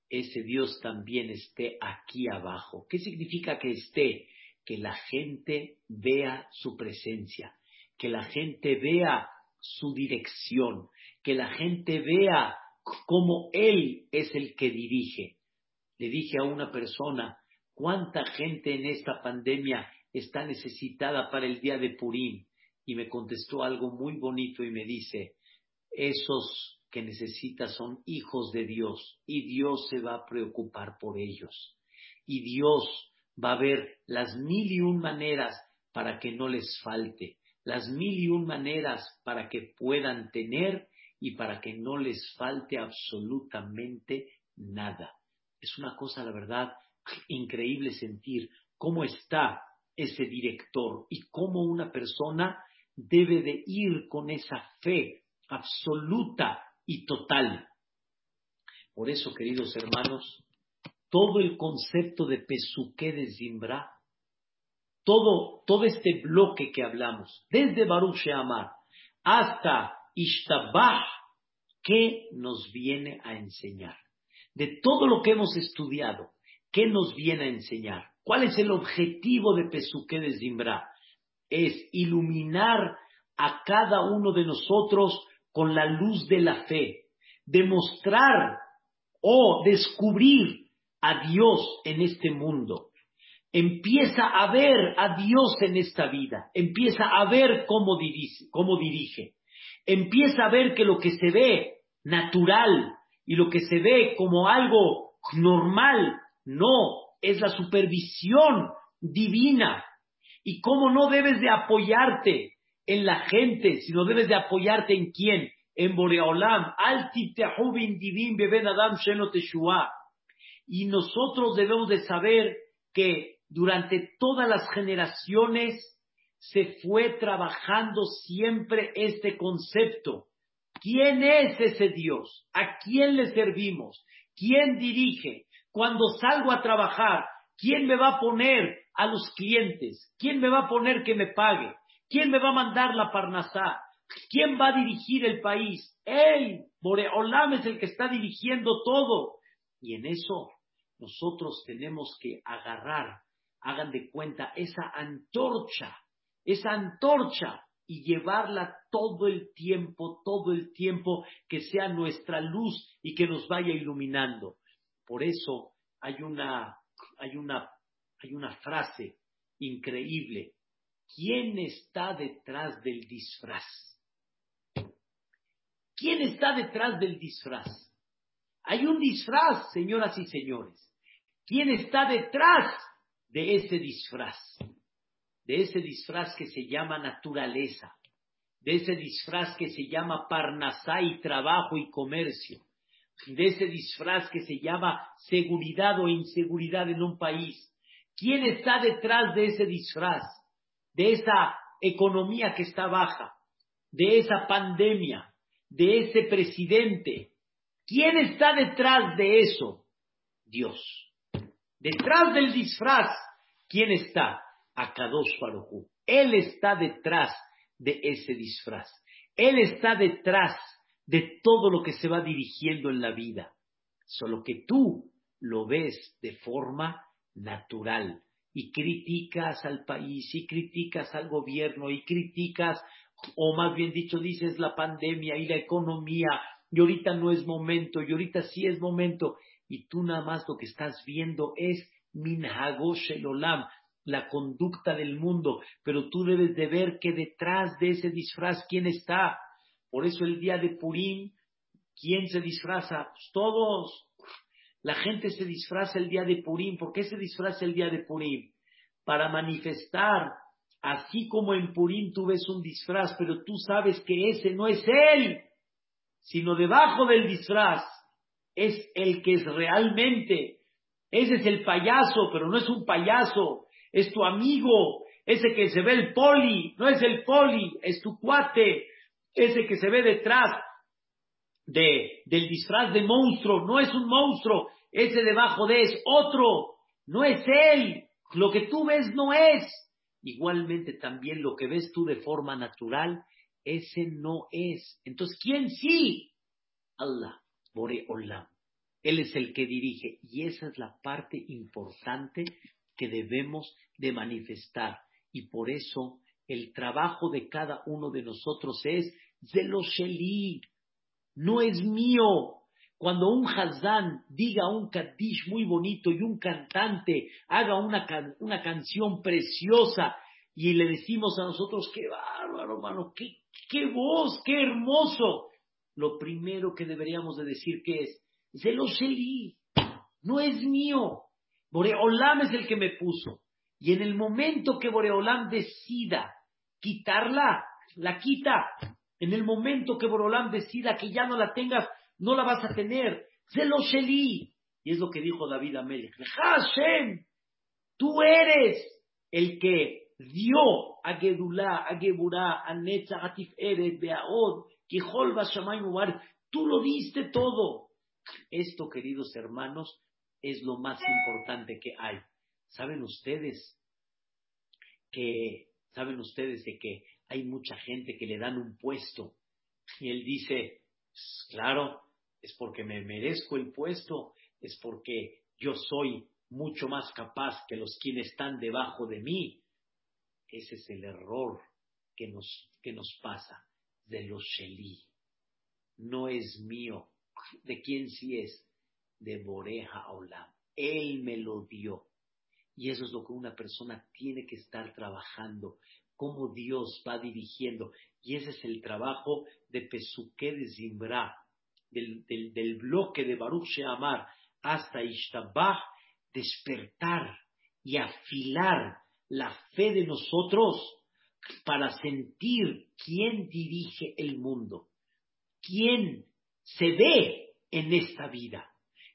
A: ese Dios también esté aquí abajo. ¿Qué significa que esté? que la gente vea su presencia, que la gente vea su dirección, que la gente vea cómo Él es el que dirige. Le dije a una persona, ¿cuánta gente en esta pandemia está necesitada para el día de Purim? Y me contestó algo muy bonito y me dice, esos que necesitan son hijos de Dios y Dios se va a preocupar por ellos. Y Dios va a ver las mil y un maneras para que no les falte, las mil y un maneras para que puedan tener y para que no les falte absolutamente nada. Es una cosa, la verdad, increíble sentir cómo está ese director y cómo una persona debe de ir con esa fe absoluta y total. Por eso, queridos hermanos, todo el concepto de Pesuque de Zimbra, todo, todo este bloque que hablamos, desde Baruch Sheamar hasta Ishtabah, ¿qué nos viene a enseñar? De todo lo que hemos estudiado, ¿qué nos viene a enseñar? ¿Cuál es el objetivo de Pesuque de Zimbra? Es iluminar a cada uno de nosotros con la luz de la fe, demostrar o descubrir a Dios en este mundo. Empieza a ver a Dios en esta vida, empieza a ver cómo dirige, empieza a ver que lo que se ve natural y lo que se ve como algo normal, no, es la supervisión divina. Y cómo no debes de apoyarte en la gente, sino debes de apoyarte en quién? En Boreolam. divin beben adam Y nosotros debemos de saber que durante todas las generaciones se fue trabajando siempre este concepto. ¿Quién es ese Dios? ¿A quién le servimos? ¿Quién dirige? Cuando salgo a trabajar, ¿quién me va a poner a los clientes? ¿Quién me va a poner que me pague? ¿Quién me va a mandar la Parnasá? ¿Quién va a dirigir el país? Él, Boreolam es el que está dirigiendo todo. Y en eso nosotros tenemos que agarrar, hagan de cuenta, esa antorcha, esa antorcha y llevarla todo el tiempo, todo el tiempo, que sea nuestra luz y que nos vaya iluminando. Por eso hay una, hay una, hay una frase increíble ¿Quién está detrás del disfraz? ¿Quién está detrás del disfraz? Hay un disfraz, señoras y señores. ¿Quién está detrás de ese disfraz? De ese disfraz que se llama naturaleza, de ese disfraz que se llama parnasá y trabajo y comercio, de ese disfraz que se llama seguridad o inseguridad en un país. ¿Quién está detrás de ese disfraz? De esa economía que está baja, de esa pandemia, de ese presidente. ¿Quién está detrás de eso? Dios. Detrás del disfraz, ¿quién está? Akadosh Baruj Él está detrás de ese disfraz. Él está detrás de todo lo que se va dirigiendo en la vida. Solo que tú lo ves de forma natural, y criticas al país y criticas al gobierno y criticas, o más bien dicho, dices la pandemia y la economía y ahorita no es momento y ahorita sí es momento y tú nada más lo que estás viendo es minhagosh el olam, la conducta del mundo, pero tú debes de ver que detrás de ese disfraz quién está. Por eso el día de Purim, ¿quién se disfraza? Pues todos, la gente se disfraza el día de Purim. ¿Por qué se disfraza el día de Purim? Para manifestar, así como en Purim tú ves un disfraz, pero tú sabes que ese no es él, sino debajo del disfraz es el que es realmente. Ese es el payaso, pero no es un payaso, es tu amigo, ese que se ve el poli, no es el poli, es tu cuate, ese que se ve detrás del disfraz de monstruo, no es un monstruo, ese debajo de es otro, no es él, lo que tú ves no es. Igualmente también lo que ves tú de forma natural, ese no es. Entonces, ¿quién sí? Allah, Bore Olam. Él es el que dirige y esa es la parte importante que debemos de manifestar. Y por eso el trabajo de cada uno de nosotros es Zelosheli, no es mío. Cuando un Hazán diga un Kaddish muy bonito y un cantante haga una, una canción preciosa y le decimos a nosotros, qué bárbaro, hermano, qué, qué voz, qué hermoso. Lo primero que deberíamos de decir que es, Zelosheli, no es mío. Boreolam es el que me puso. Y en el momento que Boreolam decida quitarla, la quita. En el momento que Boreolam decida que ya no la tengas, no la vas a tener. Zelosheli. Y es lo que dijo David a Melech. Hashem, tú eres el que dio a Gedulá, a Geburá, a Netzach, a Tiferet, Beaod, Kihol, Bashamay, Mubar. Tú lo diste todo. Esto, queridos hermanos, es lo más importante que hay. ¿Saben ustedes que, saben ustedes de que hay mucha gente que le dan un puesto y él dice, claro, es porque me merezco el puesto, es porque yo soy mucho más capaz que los quienes están debajo de mí. Ese es el error que nos, que nos pasa de los Sheli. No es mío. ¿De quién sí es? De Boreja Olam. Él me lo dio. Y eso es lo que una persona tiene que estar trabajando, cómo Dios va dirigiendo. Y ese es el trabajo de Pesuque de Zimbra, del, del, bloque de Baruch Sheamar hasta Ishtabah, despertar y afilar la fe de nosotros para sentir quién dirige el mundo, quién se ve en esta vida.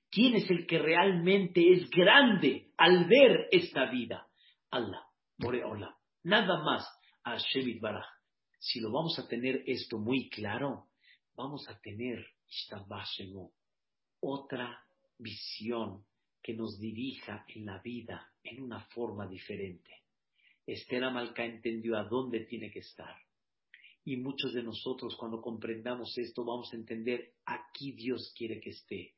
A: ¿Quién es el que realmente es grande al ver esta vida? Allah, Boreola. Nada más a Shemit Baraj. Si lo vamos a tener esto muy claro, vamos a tener otra visión que nos dirija en la vida en una forma diferente. Esther Amalca entendió a dónde tiene que estar. Y muchos de nosotros cuando comprendamos esto vamos a entender aquí Dios quiere que esté.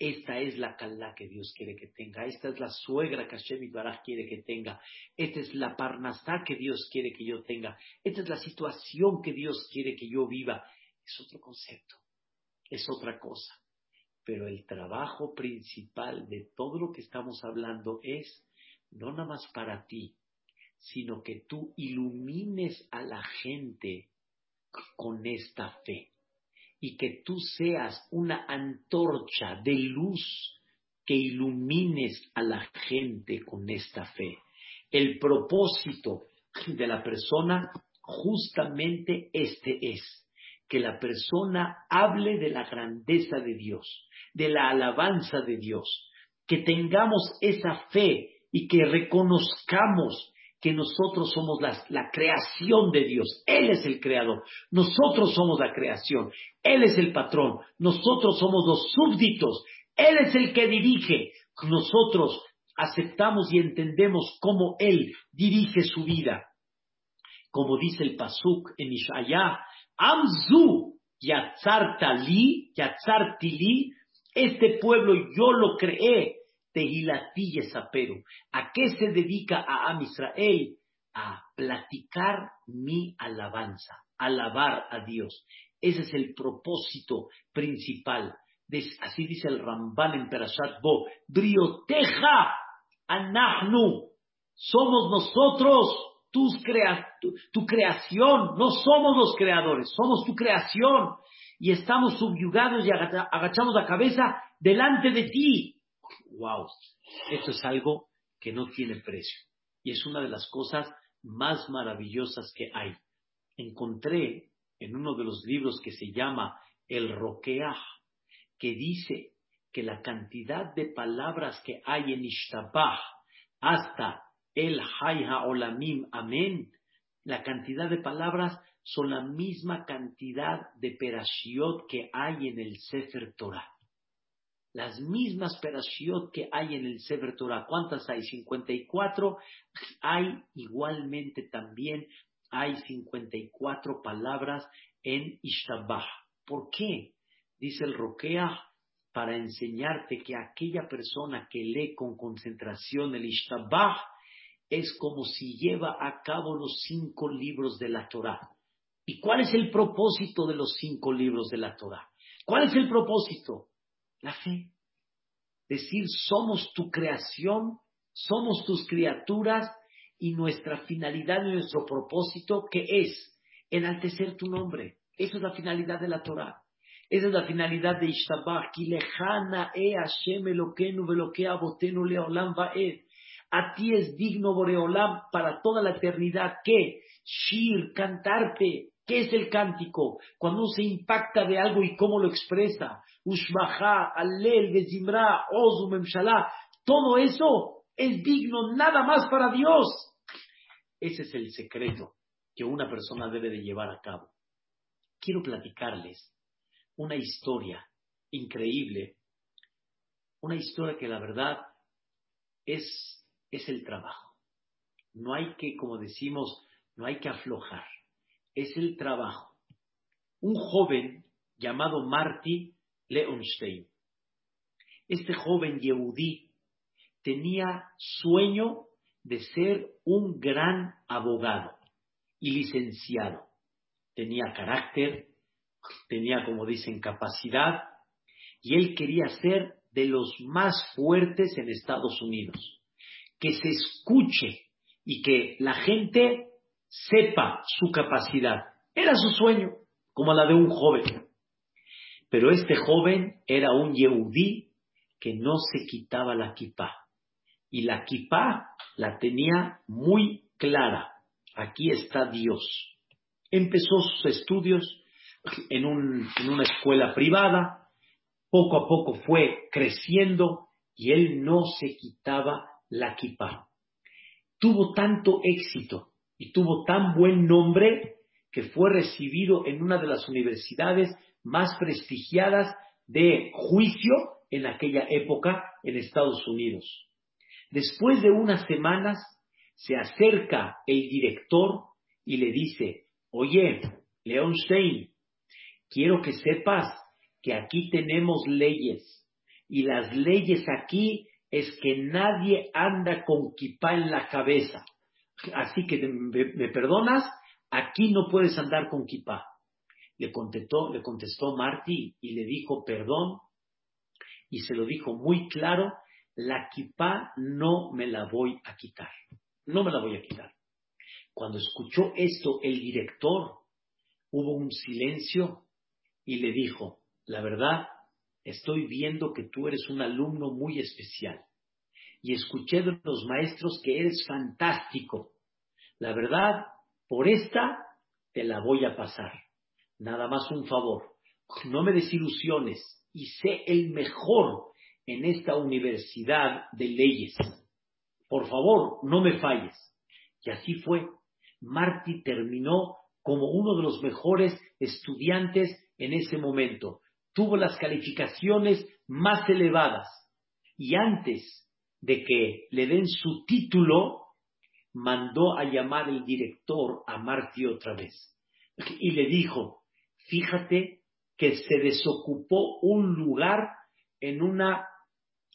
A: Esta es la calá que Dios quiere que tenga. Esta es la suegra que Hashem Baraj quiere que tenga. Esta es la parnasá que Dios quiere que yo tenga. Esta es la situación que Dios quiere que yo viva. Es otro concepto. Es otra cosa. Pero el trabajo principal de todo lo que estamos hablando es no nada más para ti, sino que tú ilumines a la gente con esta fe y que tú seas una antorcha de luz que ilumines a la gente con esta fe. El propósito de la persona justamente este es, que la persona hable de la grandeza de Dios, de la alabanza de Dios, que tengamos esa fe y que reconozcamos que nosotros somos la, creación de Dios. Él es el creador. Nosotros somos la creación. Él es el patrón. Nosotros somos los súbditos. Él es el que dirige. Nosotros aceptamos y entendemos cómo Él dirige su vida. Como dice el Pasuk en Ishaya, Amzu Yatzartali, Yatzartili, este pueblo yo lo creé Tehilatí Zapero. ¿A qué se dedica a Am? A platicar mi alabanza, alabar a Dios. Ese es el propósito principal. así dice el Ramban en Perashat Bo. Brioteja anahnu. Somos nosotros tus crea tu, creación. No somos los creadores, somos tu creación. Y estamos subyugados y agachamos la cabeza delante de ti wow, esto es algo que no tiene precio. Y es una de las cosas más maravillosas que hay. Encontré en uno de los libros que se llama El Roqueah, que dice que la cantidad de palabras que hay en Ishtabah hasta el Hayha Olamim Amén, la cantidad de palabras son la misma cantidad de perashiot que hay en el Sefer Torah las mismas perashiot que hay en el Sefer Torah. ¿Cuántas hay? 54. Hay igualmente también, hay 54 palabras en Ishtabah. ¿Por qué? Dice el Roquea, para enseñarte que aquella persona que lee con concentración el Ishtabah, es como si lleva a cabo los cinco libros de la Torah. ¿Y cuál es el propósito de los cinco libros de la Torah? ¿Cuál es el propósito? La fe. Decir, somos tu creación, somos tus criaturas y nuestra finalidad y nuestro propósito, que es enaltecer tu nombre. Esa es la finalidad de la Torah. Esa es la finalidad de Ishtabach. e. A ti es digno Boreolam para toda la eternidad. ¿Qué? Shir, cantarte. ¿Qué es el cántico? Cuando uno se impacta de algo y cómo lo expresa. Ushbaha, Alel, Bezimra, Ozum, Memshalá. Todo eso es digno nada más para Dios. Ese es el secreto que una persona debe de llevar a cabo. Quiero platicarles una historia increíble, una historia que la verdad es, es el trabajo. No hay que, como decimos, no hay que aflojar, es el trabajo. Un joven llamado Marty Leonstein. Este joven Yehudí tenía sueño de ser un gran abogado y licenciado. Tenía carácter, tenía, como dicen, capacidad, y él quería ser de los más fuertes en Estados Unidos. Que se escuche y que la gente sepa su capacidad. Era su sueño, como la de un joven. Pero este joven era un yehudí que no se quitaba la kipá. Y la kipá la tenía muy clara. Aquí está Dios. Empezó sus estudios en, una escuela privada, poco a poco fue creciendo y él no se quitaba la kippah. Tuvo tanto éxito y tuvo tan buen nombre que fue recibido en una de las universidades más prestigiadas de juicio en aquella época en Estados Unidos. Después de unas semanas se acerca el director y le dice, oye, Stein quiero que sepas que aquí tenemos leyes y las leyes aquí es que nadie anda con kipá en la cabeza. Así que me, perdonas, aquí no puedes andar con kipá. Le contestó, le contestó Marty y le dijo perdón y se lo dijo muy claro, la kipá no me la voy a quitar. No me la voy a quitar. Cuando escuchó esto el director, hubo un silencio y le dijo, la verdad, estoy viendo que tú eres un alumno muy especial y escuché de los maestros que eres fantástico. La verdad, por esta te la voy a pasar. Nada más un favor, no me desilusiones y sé el mejor en esta universidad de leyes. Por favor, no me falles. Y así fue. Marty terminó como uno de los mejores estudiantes en ese momento. Tuvo las calificaciones más elevadas y antes de que le den su título, mandó a llamar el director a Marty otra vez y le dijo, fíjate que se desocupó un lugar en una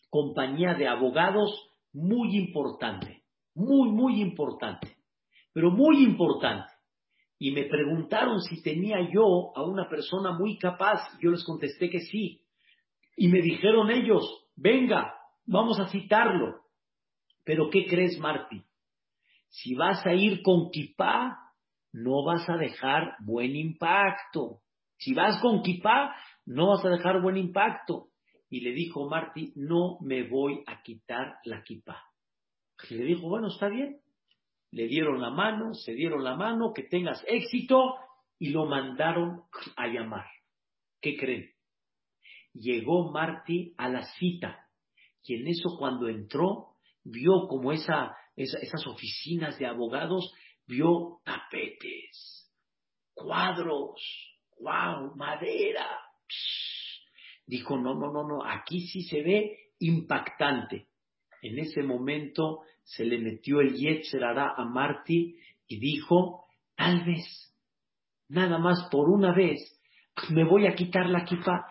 A: compañía de abogados muy importante, muy, muy importante, pero muy importante y me preguntaron si tenía yo a una persona muy capaz. Yo les contesté que sí. Y me dijeron ellos, venga, vamos a citarlo. Pero ¿qué crees, Marty? Si vas a ir con kipá, no vas a dejar buen impacto. Si vas con kipá, no vas a dejar buen impacto. Y le dijo Marty, no me voy a quitar la kipá. Le dijo, bueno, está bien le dieron la mano, se dieron la mano, que tengas éxito, y lo mandaron a llamar. ¿Qué creen? Llegó Marty a la cita, y en eso cuando entró, vio como esa, esas oficinas de abogados, vio tapetes, cuadros, wow, madera. Dijo, no, no, no, no, aquí sí se ve impactante. En ese momento se le metió el Yetzerara a Marty y dijo, tal vez, nada más por una vez, me voy a quitar la kifa.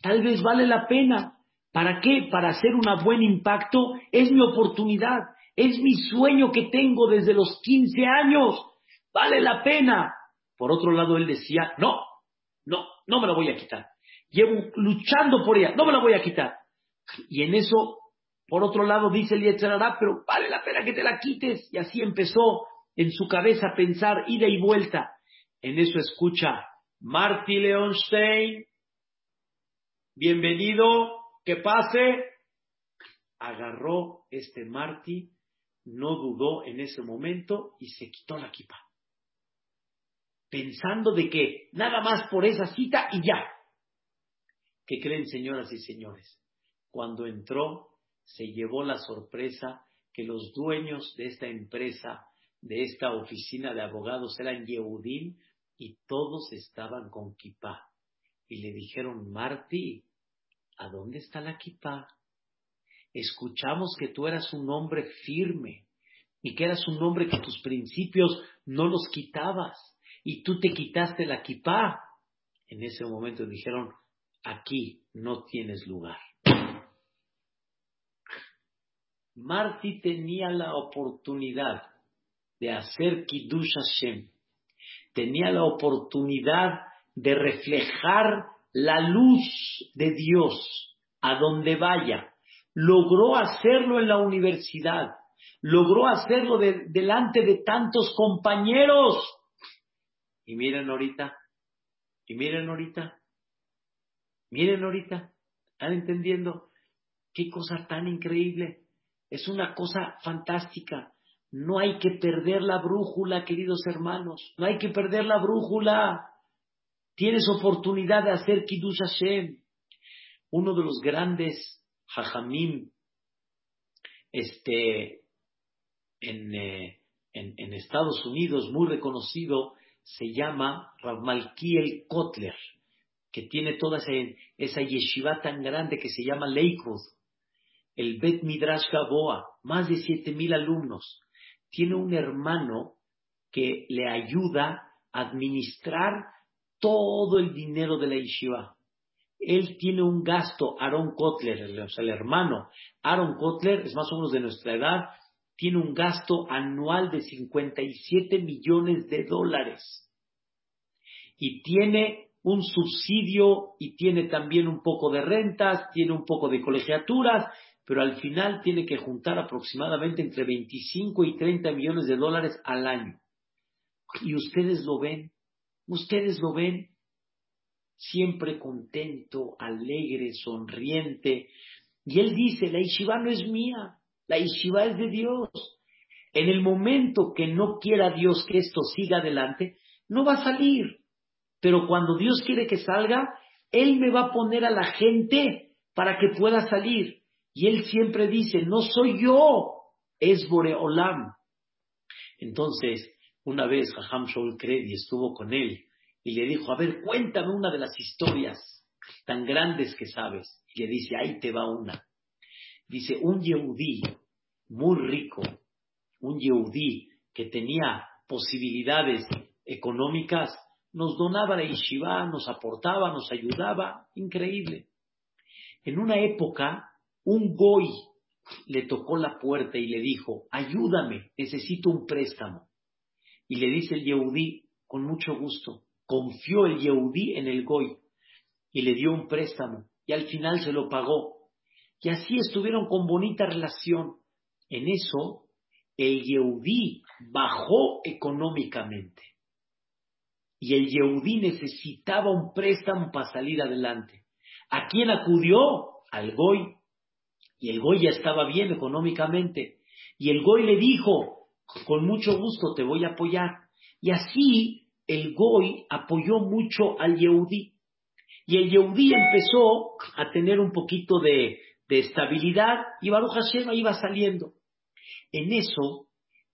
A: Tal vez vale la pena. ¿Para qué? Para hacer un buen impacto. Es mi oportunidad. Es mi sueño que tengo desde los 15 años. Vale la pena. Por otro lado, él decía, no, no, no me la voy a quitar. Llevo luchando por ella, no me la voy a quitar. Y en eso, por otro lado, dice el Yetzerará, pero vale la pena que te la quites. Y así empezó en su cabeza a pensar ida y vuelta. En eso escucha Marty Leonstein, bienvenido, que pase. Agarró este Marty, no dudó en ese momento y se quitó la kipa. Pensando de que nada más por esa cita y ya. ¿Qué creen, señoras y señores? Cuando entró, se llevó la sorpresa que los dueños de esta empresa, de esta oficina de abogados, eran Yehudim y todos estaban con kippah. Y le dijeron, Marty, ¿a dónde está la kippah? Escuchamos que tú eras un hombre firme y que eras un hombre que tus principios no los quitabas y tú te quitaste la kippah. En ese momento dijeron, aquí no tienes lugar. Marty tenía la oportunidad de hacer Kiddush Hashem. Tenía la oportunidad de reflejar la luz de Dios a donde vaya. Logró hacerlo en la universidad. Logró hacerlo delante de tantos compañeros. Y miren ahorita, y miren ahorita, miren ahorita, ¿están entendiendo? Qué cosa tan increíble. Es una cosa fantástica. No hay que perder la brújula, queridos hermanos. No hay que perder la brújula. Tienes oportunidad de hacer Kiddush Hashem. Uno de los grandes Hajamim este, en, eh, en, Estados Unidos, muy reconocido, se llama Rav Malkiel Kotler, que tiene toda esa, esa yeshiva tan grande que se llama Lakewood el Bet Midrash Gaboa, más de siete mil alumnos. Tiene un hermano que le ayuda a administrar todo el dinero de la yeshiva. Él tiene un gasto, Aaron Kotler, o sea, el hermano. Aaron Kotler es más o menos de nuestra edad, tiene un gasto anual de 57 millones de dólares. Y tiene un subsidio y tiene también un poco de rentas, tiene un poco de colegiaturas pero al final tiene que juntar aproximadamente entre 25 y 30 millones de dólares al año. Y ustedes lo ven, ustedes lo ven siempre contento, alegre, sonriente. Y él dice, la Ishiva no es mía, la Ishiva es de Dios. En el momento que no quiera Dios que esto siga adelante, no va a salir. Pero cuando Dios quiere que salga, Él me va a poner a la gente para que pueda salir. Y él siempre dice, no soy yo, es Boreolam. Entonces, una vez Jajam Shaul Kredi estuvo con él y le dijo, a ver, cuéntame una de las historias tan grandes que sabes. Y le dice, ahí te va una. Dice, un Yehudí muy rico, un Yehudí que tenía posibilidades económicas, nos donaba la yeshiva, nos aportaba, nos ayudaba, increíble. En una época un goy le tocó la puerta y le dijo, ayúdame, necesito un préstamo. Y le dice el Yehudí, con mucho gusto, confió el Yehudí en el goy y le dio un préstamo y al final se lo pagó. Y así estuvieron con bonita relación. En eso, el Yehudí bajó económicamente. Y el Yehudí necesitaba un préstamo para salir adelante. ¿A quién acudió? Al Goy. Y el Goy ya estaba bien económicamente. Y el Goy le dijo, con mucho gusto te voy a apoyar. Y así el Goy apoyó mucho al Yehudí. Y el Yehudí empezó a tener un poquito de, estabilidad y Baruch Hashem iba saliendo. En eso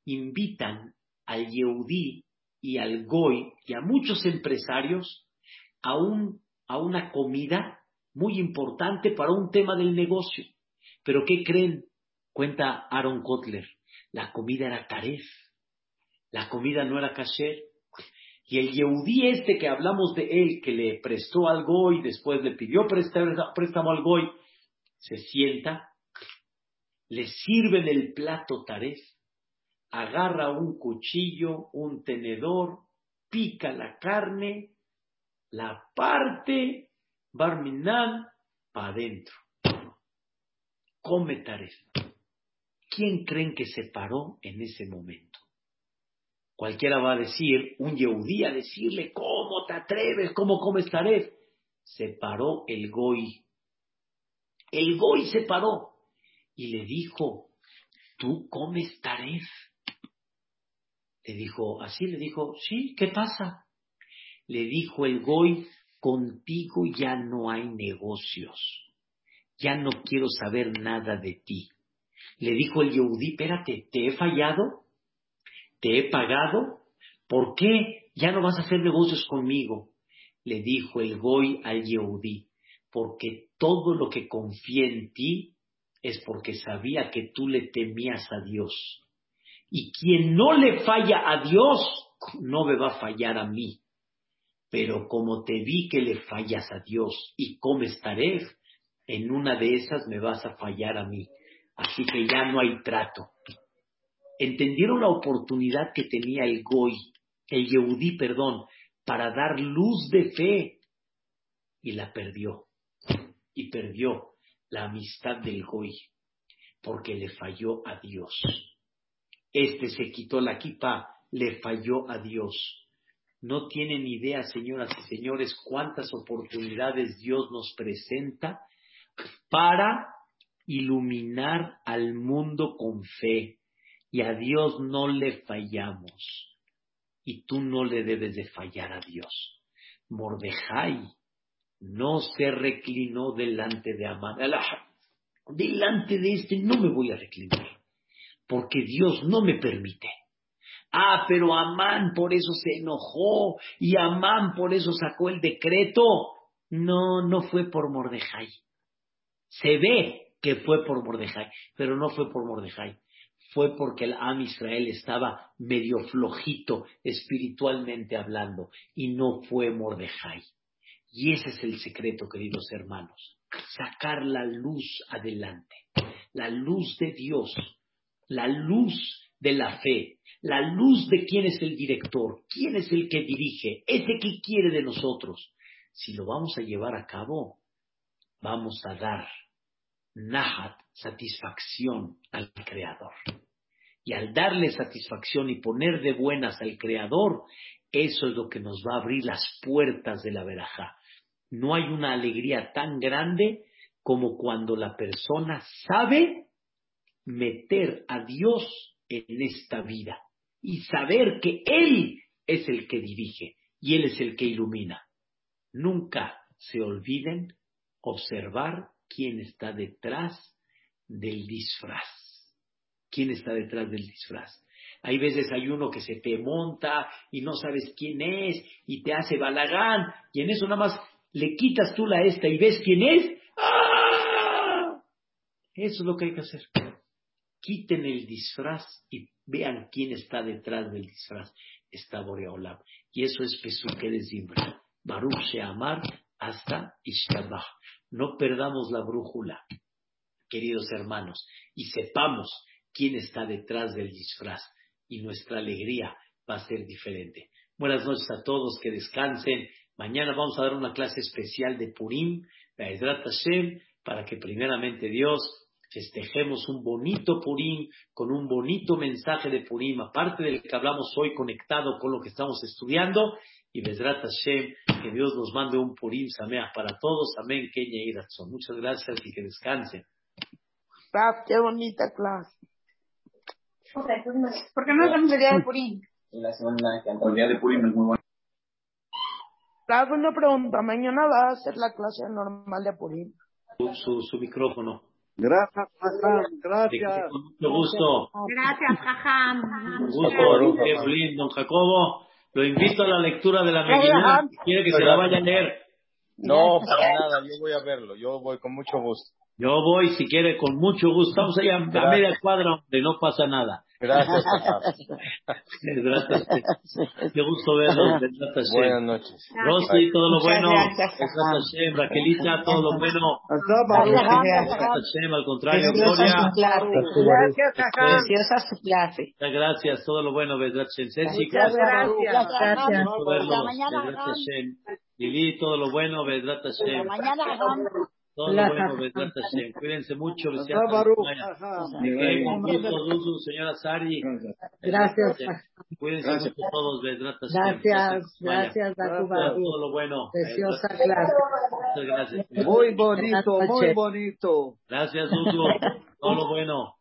A: invitan al Yehudí y al Goy y a muchos empresarios a una comida muy importante para un tema del negocio. Pero ¿qué creen? Cuenta Aaron Kotler. La comida era taref. La comida no era kasher. Y el Yehudí este que hablamos de él, que le prestó al Goy, después le pidió préstamo al Goy, se sienta le sirven el plato taref, agarra un cuchillo, un tenedor, pica la carne, la parte, barminan, para adentro. Come taref. ¿Quién creen que se paró en ese momento? Cualquiera va a decir, un yehudí a decirle, ¿cómo te atreves? ¿Cómo comes taref? Se paró el goy. El goy se paró y le dijo, ¿tú comes taref? Le dijo, así le dijo, sí, ¿qué pasa? Le dijo el goy, contigo ya no hay negocios, ya no quiero saber nada de ti. Le dijo el Yehudí, espérate, ¿te he fallado? ¿Te he pagado? ¿Por qué ya no vas a hacer negocios conmigo? Le dijo el Goy al Yehudí, porque todo lo que confié en ti es porque sabía que tú le temías a Dios. Y quien no le falla a Dios, no me va a fallar a mí. Pero como te vi que le fallas a Dios y comes taref, en una de esas me vas a fallar a mí. Así que ya no hay trato. Entendieron la oportunidad que tenía el Goy, el Yehudí, perdón, para dar luz de fe y la perdió. Y perdió la amistad del Goy porque le falló a Dios. Este se quitó la kipa, le falló a Dios. No tienen idea, señoras y señores, cuántas oportunidades Dios nos presenta para iluminar al mundo con fe. Y a Dios no le fallamos. Y tú no le debes de fallar a Dios. Mordejai no se reclinó delante de Amán. Delante de este no me voy a reclinar, porque Dios no me permite. Ah, pero Amán por eso se enojó y Amán por eso sacó el decreto. No, no fue por Mordejai. Se ve que fue por Mordejai, pero no fue por Mordejai. Fue porque el Am Israel estaba medio flojito espiritualmente hablando y no fue Mordejai. Y ese es el secreto, queridos hermanos. Sacar la luz adelante. La luz de Dios. La luz de la fe. La luz de quién es el director. Quién es el que dirige. Ese que quiere de nosotros. Si lo vamos a llevar a cabo, vamos a dar nahat, satisfacción al Creador. Y al darle satisfacción y poner de buenas al Creador, eso es lo que nos va a abrir las puertas de la veraja. No hay una alegría tan grande como cuando la persona sabe meter a Dios en esta vida y saber que Él es el que dirige y Él es el que ilumina. Nunca se olviden observar quién está detrás del disfraz. ¿Quién está detrás del disfraz? Hay veces hay uno que se te monta y no sabes quién es y te hace balagán y en eso nada más le quitas tú la esta y ves quién es. ¡Ah! Eso es lo que hay que hacer. Quiten el disfraz y vean quién está detrás del disfraz. Está Boreolam. Y eso es Pesuque de Zimbra. Baruch Sheamar hasta Ishtabah. No perdamos la brújula, queridos hermanos, y sepamos quién está detrás del disfraz y nuestra alegría va a ser diferente. Buenas noches a todos, que descansen. Mañana vamos a dar una clase especial de Purim, Hashem, para que primeramente Dios festejemos un bonito Purim con un bonito mensaje de Purim, aparte del que hablamos hoy conectado con lo que estamos estudiando, y Bezrat Hashem, que Dios nos mande un Purim Sameach para todos. Amén, Kenya y Razón. Muchas gracias y que descansen.
B: qué bonita clase. ¿Por qué no hacemos el día de Purim?
C: La semana que el día de Purim es muy bueno.
B: Rafa, una pregunta. ¿Mañana va a ser la clase normal de Purim?
A: Su, su, micrófono.
D: Gracias, Gracias.
A: Con mucho gusto.
E: Gracias, Jajam.
A: Un gusto, qué lindo, don Jacobo. Lo invito a la lectura de la Megilá. Quiere que se la vaya a leer.
C: No, para nada. Yo voy a verlo. Yo voy con mucho gusto.
A: Yo voy, si quiere, con mucho gusto. Estamos allá a media cuadra donde no pasa nada.
C: Gracias,
A: Hashem. Qué gusto verlos.
C: Buenas noches.
A: Rosy, todo lo bueno.
E: gracias.
A: Raquelita, todo lo bueno. Hashem, al contrario, Gloria.
E: su clase.
B: Gracias, Jajam.
E: Preciosa su clase.
A: Muchas gracias, todo lo bueno,
B: gracias.
E: Gracias.
A: Lili, todo lo bueno, Bezrat Hashem. Todo lo bueno, Bezrat Hashem. Cuídense mucho, gusto, Dudu, señora Sari.
F: Gracias,
A: Cuídense
D: Gracias.
A: mucho todos, Hashem.
F: gracias, gracias,
A: Todo,
F: Baruch.
A: todo lo bueno.
F: Preciosa clase.
A: Muchas gracias.
D: Muy bonito, muy bonito.
A: Gracias, Dudu. Todo lo bueno.